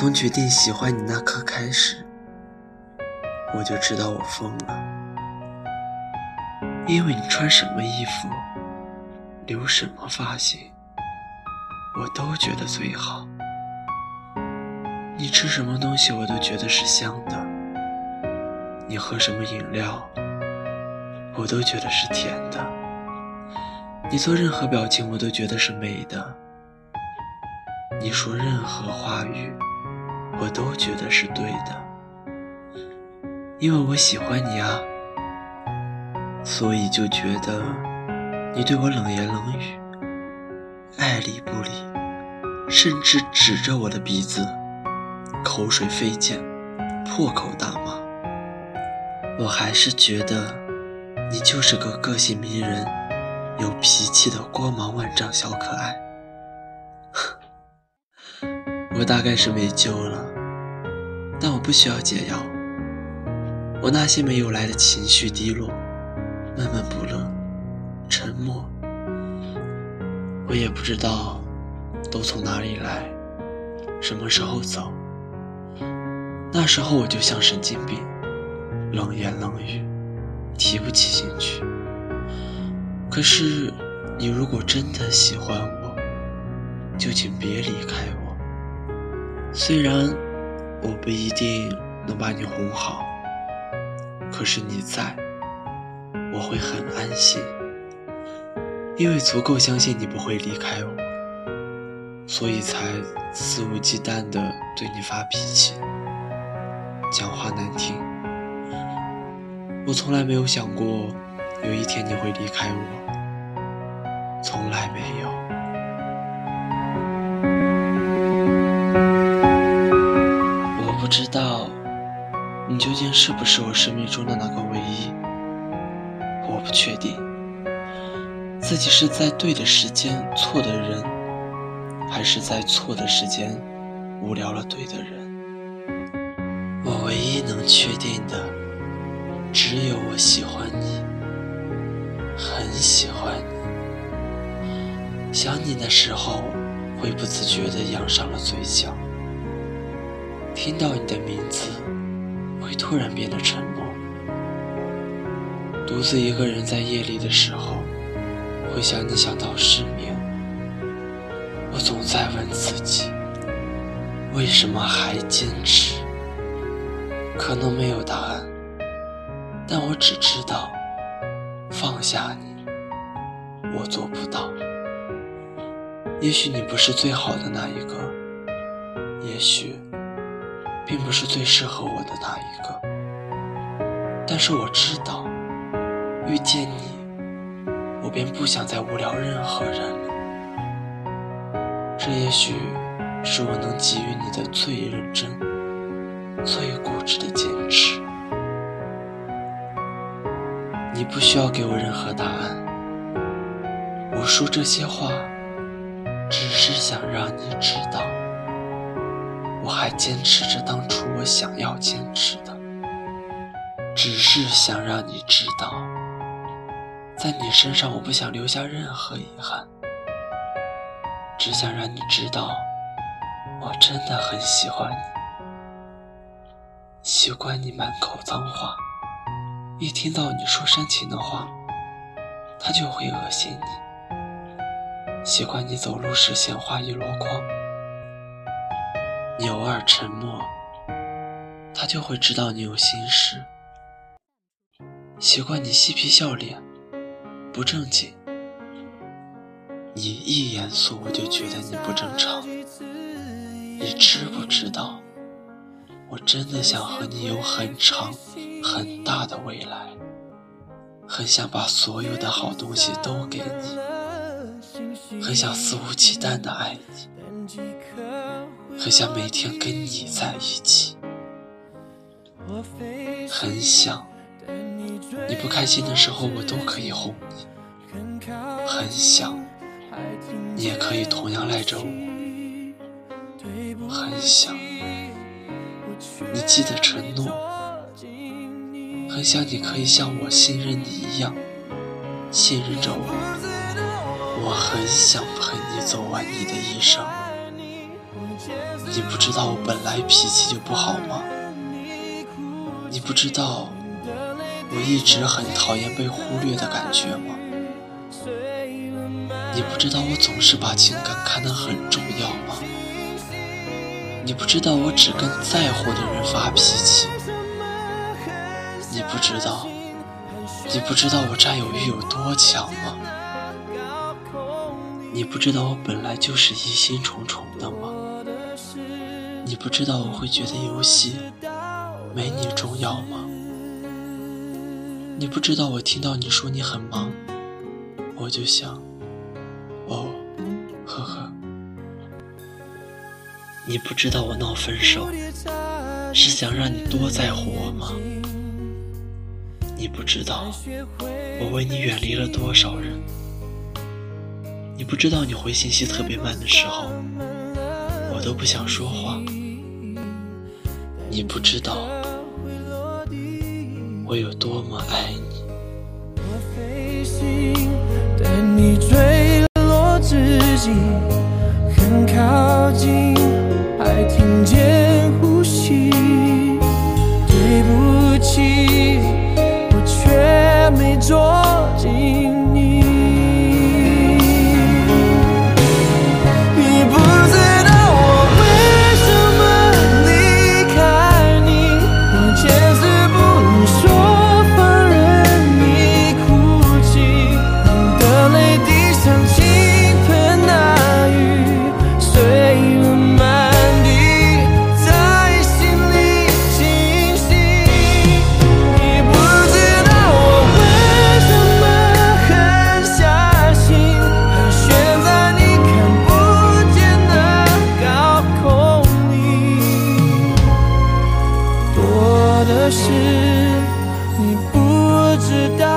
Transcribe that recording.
从决定喜欢你那刻开始，我就知道我疯了。因为你穿什么衣服，留什么发型，我都觉得最好。你吃什么东西，我都觉得是香的；你喝什么饮料，我都觉得是甜的；你做任何表情，我都觉得是美的；你说任何话语，我都觉得是对的。因为我喜欢你啊，所以就觉得你对我冷言冷语，爱理不理，甚至指着我的鼻子。口水飞溅，破口大骂。我还是觉得你就是个个性迷人、有脾气的光芒万丈小可爱。我大概是没救了，但我不需要解药。我那些没有来的情绪低落、闷闷不乐、沉默，我也不知道都从哪里来，什么时候走。那时候我就像神经病，冷言冷语，提不起兴趣。可是，你如果真的喜欢我，就请别离开我。虽然我不一定能把你哄好，可是你在，我会很安心，因为足够相信你不会离开我，所以才肆无忌惮地对你发脾气。讲话难听，我从来没有想过有一天你会离开我，从来没有。不知道你究竟是不是我生命中的那个唯一，我不确定自己是在对的时间错的人，还是在错的时间无聊了对的人。我唯一能确定的，只有我喜欢你，很喜欢你。想你的时候，会不自觉地扬上了嘴角；听到你的名字，会突然变得沉默。独自一个人在夜里的时候，会想你想到失眠。我总在问自己，为什么还坚持？可能没有答案，但我只知道，放下你，我做不到。也许你不是最好的那一个，也许，并不是最适合我的那一个。但是我知道，遇见你，我便不想再无聊任何人了。这也许，是我能给予你的最认真。最固执的坚持，你不需要给我任何答案。我说这些话，只是想让你知道，我还坚持着当初我想要坚持的。只是想让你知道，在你身上我不想留下任何遗憾。只想让你知道，我真的很喜欢你。习惯你满口脏话，一听到你说煽情的话，他就会恶心你。习惯你走路时鲜花一箩筐，你偶尔沉默，他就会知道你有心事。习惯你嬉皮笑脸，不正经，你一严肃我就觉得你不正常。你知不知道？我真的想和你有很长、很大的未来，很想把所有的好东西都给你，很想肆无忌惮的爱你，很想每天跟你在一起，很想你不开心的时候我都可以哄你，很想你也可以同样赖着我，很想。你记得承诺，很想你可以像我信任你一样信任着我。我很想陪你走完你的一生，你不知道我本来脾气就不好吗？你不知道我一直很讨厌被忽略的感觉吗？你不知道我总是把情感看得很重要吗？你不知道我只跟在乎的人发脾气？你不知道，你不知道我占有欲有多强吗？你不知道我本来就是疑心重重的吗？你不知道我会觉得游戏没你重要吗？你不知道我听到你说你很忙，我就想，哦，呵呵。你不知道我闹分手是想让你多在乎我吗？你不知道我为你远离了多少人？你不知道你回信息特别慢的时候，我都不想说话。你不知道我有多么爱你。我飞行，等你坠落之际，很靠你不知道